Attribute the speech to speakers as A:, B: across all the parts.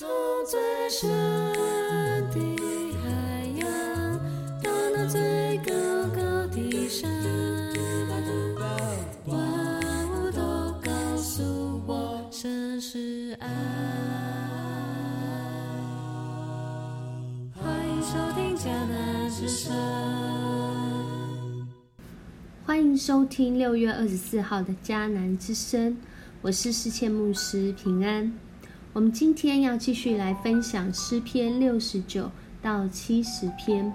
A: 走最深的海洋，到那最高高的山，万物都告诉我，神是爱。欢迎收听迦南之声。
B: 欢迎收听六月二十四号的迦南之声，我是世谦牧师平安。我们今天要继续来分享诗篇六十九到七十篇，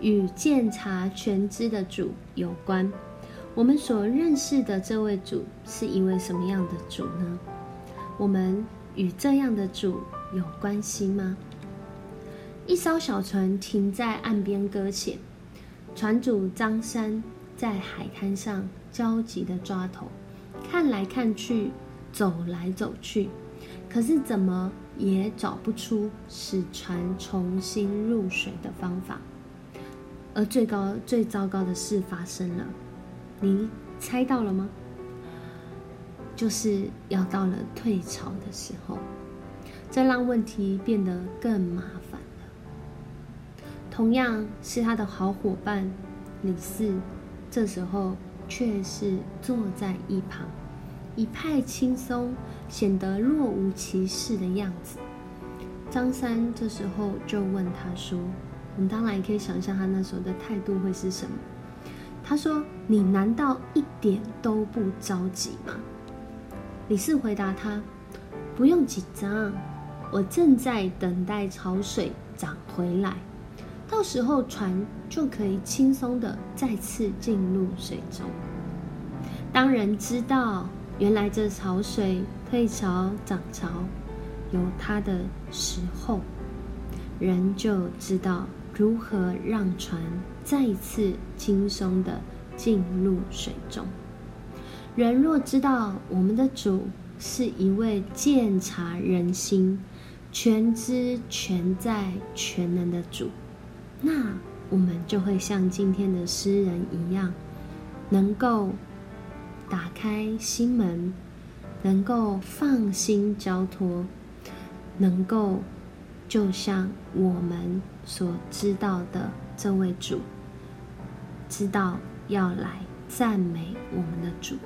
B: 与鉴察全知的主有关。我们所认识的这位主是一位什么样的主呢？我们与这样的主有关系吗？一艘小船停在岸边搁浅，船主张三在海滩上焦急地抓头，看来看去，走来走去。可是怎么也找不出使船重新入水的方法，而最高最糟糕的事发生了，你猜到了吗？就是要到了退潮的时候，这让问题变得更麻烦了。同样是他的好伙伴李四，这时候却是坐在一旁。一派轻松，显得若无其事的样子。张三这时候就问他说：“你当然也可以想象他那时候的态度会是什么。”他说：“你难道一点都不着急吗？”李四回答他：“不用紧张，我正在等待潮水涨回来，到时候船就可以轻松的再次进入水中。当人知道。”原来这潮水退潮涨潮有它的时候，人就知道如何让船再次轻松的进入水中。人若知道我们的主是一位鉴察人心、全知全在全能的主，那我们就会像今天的诗人一样，能够。打开心门，能够放心交托，能够就像我们所知道的这位主，知道要来赞美我们的主。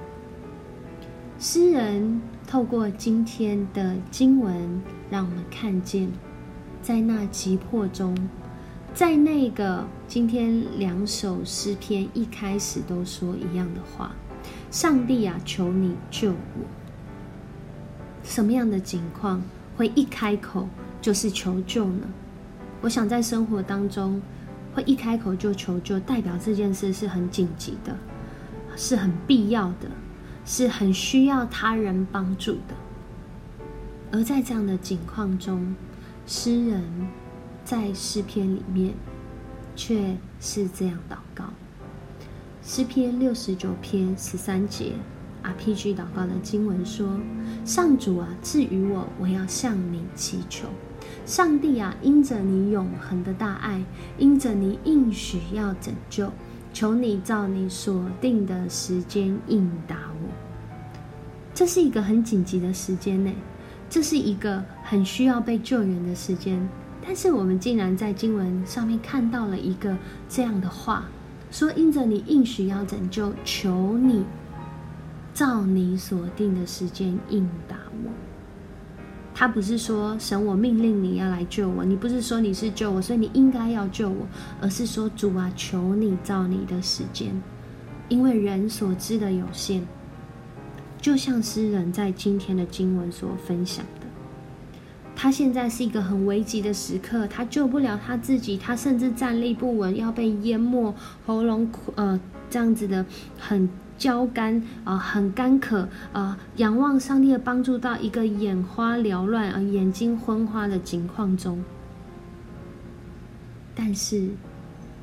B: 诗人透过今天的经文，让我们看见，在那急迫中，在那个今天两首诗篇一开始都说一样的话。上帝啊，求你救我！什么样的情况会一开口就是求救呢？我想在生活当中，会一开口就求救，代表这件事是很紧急的，是很必要的，是很需要他人帮助的。而在这样的境况中，诗人在诗篇里面却是这样祷告。诗篇六十九篇十三节，RPG 祷告的经文说：“上主啊，赐予我，我要向你祈求。上帝啊，因着你永恒的大爱，因着你应许要拯救，求你照你所定的时间应答我。这是一个很紧急的时间内，这是一个很需要被救援的时间。但是我们竟然在经文上面看到了一个这样的话。”说因着你应许要拯救，求你照你所定的时间应答我。他不是说神我命令你要来救我，你不是说你是救我，所以你应该要救我，而是说主啊，求你照你的时间，因为人所知的有限，就像诗人在今天的经文所分享。他现在是一个很危急的时刻，他救不了他自己，他甚至站立不稳，要被淹没，喉咙呃这样子的很焦干啊，很干渴啊，仰望上帝的帮助，到一个眼花缭乱啊，眼睛昏花的情况中，但是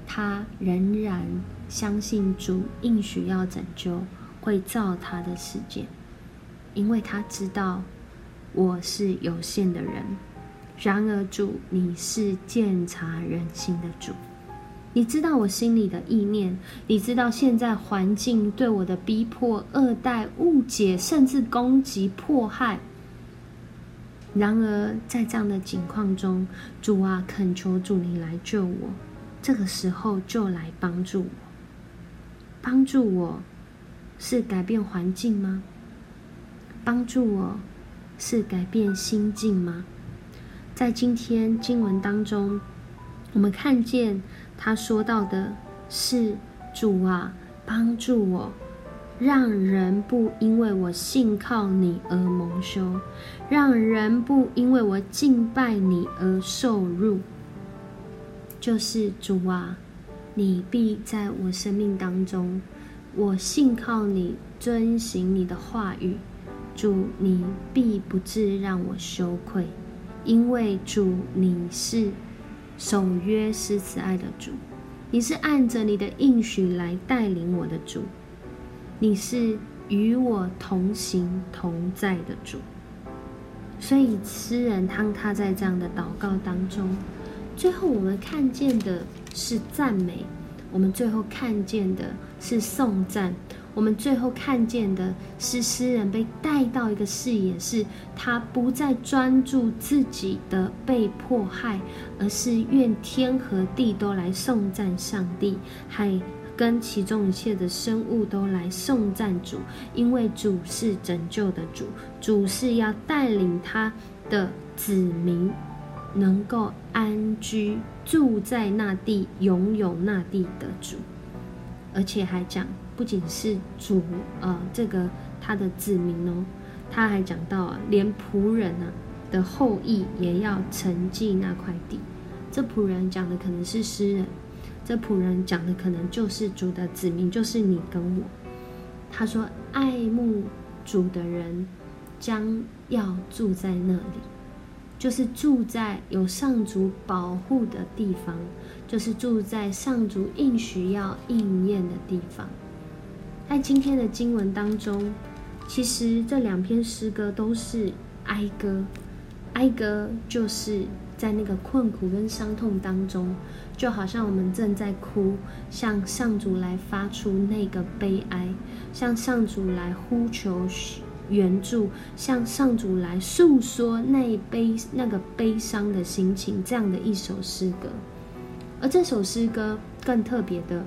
B: 他仍然相信主应许要拯救，会照他的时间，因为他知道。我是有限的人，然而主，你是鉴察人心的主，你知道我心里的意念，你知道现在环境对我的逼迫、恶待、误解，甚至攻击、迫害，然而在这样的境况中，主啊，恳求主你来救我。这个时候就来帮助我，帮助我是改变环境吗？帮助我是改变心境吗？在今天经文当中，我们看见他说到的是主啊，帮助我，让人不因为我信靠你而蒙羞，让人不因为我敬拜你而受辱。就是主啊，你必在我生命当中，我信靠你，遵行你的话语。主，你必不至让我羞愧，因为主你是守约施慈爱的主，你是按着你的应许来带领我的主，你是与我同行同在的主。所以诗人当他在这样的祷告当中。最后，我们看见的是赞美；我们最后看见的是颂赞；我们最后看见的是诗人被带到一个视野，是他不再专注自己的被迫害，而是愿天和地都来颂赞上帝，还跟其中一切的生物都来颂赞主，因为主是拯救的主，主是要带领他的子民。能够安居住在那地、拥有那地的主，而且还讲，不仅是主呃，这个他的子民哦，他还讲到啊，连仆人啊的后裔也要承继那块地。这仆人讲的可能是诗人，这仆人讲的可能就是主的子民，就是你跟我。他说，爱慕主的人将要住在那里。就是住在有上主保护的地方，就是住在上主应许要应验的地方。在今天的经文当中，其实这两篇诗歌都是哀歌，哀歌就是在那个困苦跟伤痛当中，就好像我们正在哭，向上主来发出那个悲哀，向上主来呼求。援助向上主来诉说那悲那个悲伤的心情，这样的一首诗歌。而这首诗歌更特别的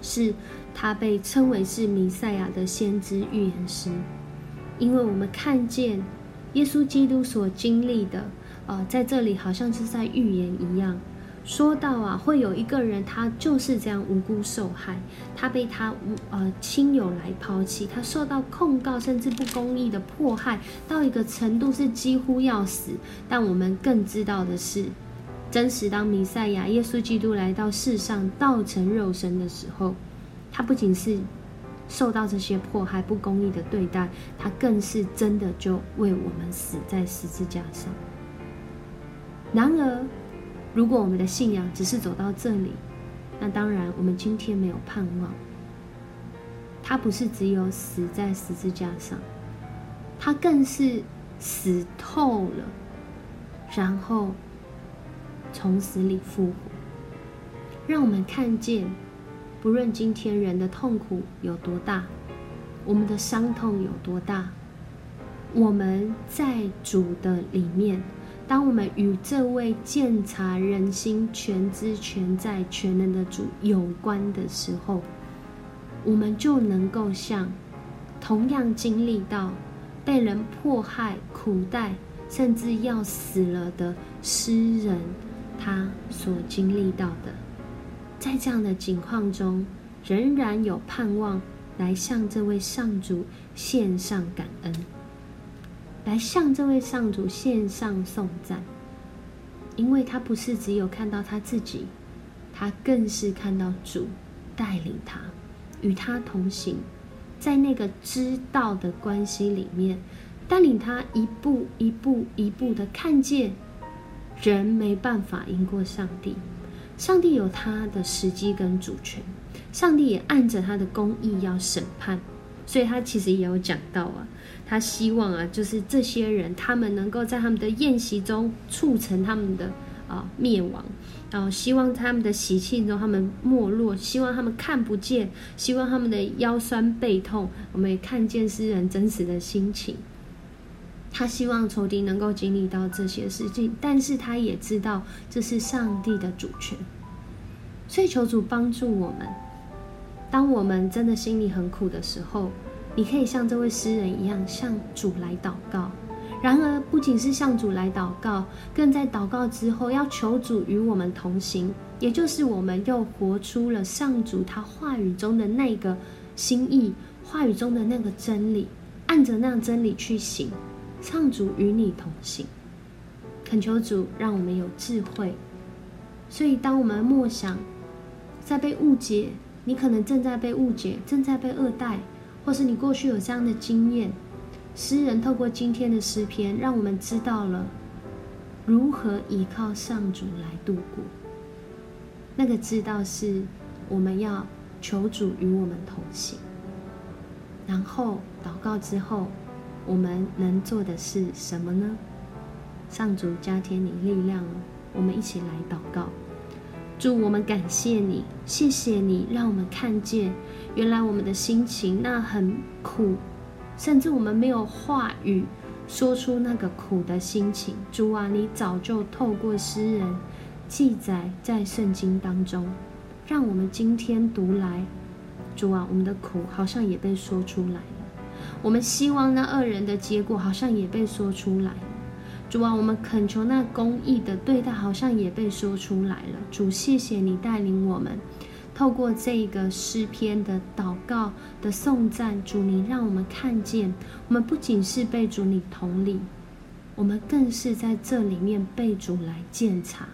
B: 是，他被称为是弥赛亚的先知预言师，因为我们看见耶稣基督所经历的，呃，在这里好像是在预言一样。说到啊，会有一个人，他就是这样无辜受害，他被他无呃亲友来抛弃，他受到控告，甚至不公义的迫害，到一个程度是几乎要死。但我们更知道的是，真实当弥赛亚耶稣基督来到世上，道成肉身的时候，他不仅是受到这些迫害、不公义的对待，他更是真的就为我们死在十字架上。然而。如果我们的信仰只是走到这里，那当然我们今天没有盼望。他不是只有死在十字架上，他更是死透了，然后从死里复活，让我们看见，不论今天人的痛苦有多大，我们的伤痛有多大，我们在主的里面。当我们与这位鉴察人心、全知全在、全能的主有关的时候，我们就能够像同样经历到被人迫害、苦待，甚至要死了的诗人，他所经历到的，在这样的境况中，仍然有盼望来向这位上主献上感恩。来向这位上主献上颂赞，因为他不是只有看到他自己，他更是看到主带领他，与他同行，在那个知道的关系里面，带领他一步一步一步的看见，人没办法赢过上帝，上帝有他的时机跟主权，上帝也按着他的公义要审判，所以他其实也有讲到啊。他希望啊，就是这些人，他们能够在他们的宴席中促成他们的啊灭亡，然后希望他们的喜庆中他们没落，希望他们看不见，希望他们的腰酸背痛。我们也看见诗人真实的心情。他希望仇敌能够经历到这些事情，但是他也知道这是上帝的主权，所以求主帮助我们。当我们真的心里很苦的时候，你可以像这位诗人一样向主来祷告。然而，不仅是向主来祷告，更在祷告之后要求主与我们同行，也就是我们又活出了上主他话语中的那个心意，话语中的那个真理，按着那真理去行。上主与你同行，恳求主让我们有智慧。所以，当我们默想，在被误解，你可能正在被误解，正在被恶待，或是你过去有这样的经验。诗人透过今天的诗篇，让我们知道了如何依靠上主来度过。那个知道是我们要求主与我们同行，然后祷告之后。我们能做的是什么呢？上主加添你力量我们一起来祷告。主，我们感谢你，谢谢你，让我们看见原来我们的心情那很苦，甚至我们没有话语说出那个苦的心情。主啊，你早就透过诗人记载在圣经当中，让我们今天读来，主啊，我们的苦好像也被说出来。我们希望那二人的结果好像也被说出来。主啊，我们恳求那公义的对待好像也被说出来了。主，谢谢你带领我们，透过这个诗篇的祷告的颂赞，主你让我们看见，我们不仅是被主你同理，我们更是在这里面被主来鉴察。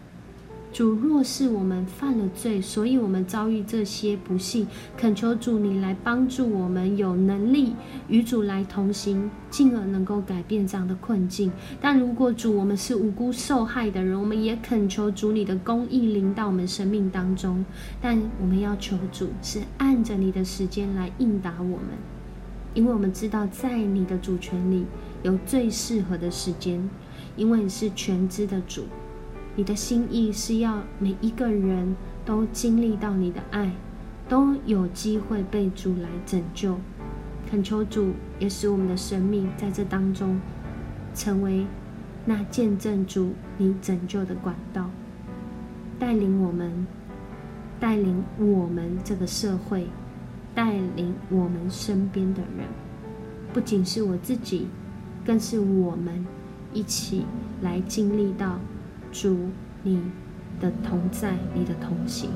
B: 主若是我们犯了罪，所以我们遭遇这些不幸，恳求主你来帮助我们有能力与主来同行，进而能够改变这样的困境。但如果主我们是无辜受害的人，我们也恳求主你的公义临到我们生命当中。但我们要求主是按着你的时间来应答我们，因为我们知道在你的主权里有最适合的时间，因为你是全知的主。你的心意是要每一个人都经历到你的爱，都有机会被主来拯救。恳求主也使我们的生命在这当中成为那见证主你拯救的管道，带领我们，带领我们这个社会，带领我们身边的人，不仅是我自己，更是我们一起来经历到。主，你的同在，你的同行，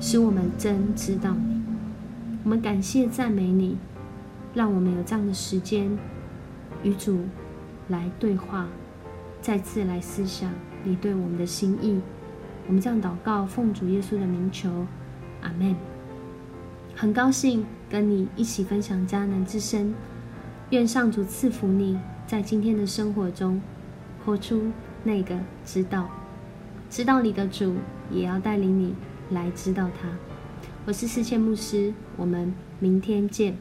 B: 使我们真知道你。我们感谢赞美你，让我们有这样的时间与主来对话，再次来思想你对我们的心意。我们这样祷告，奉主耶稣的名求，阿门。很高兴跟你一起分享迦南之声，愿上主赐福你在今天的生活中活出。那个知道，知道你的主也要带领你来知道他。我是世谦牧师，我们明天见。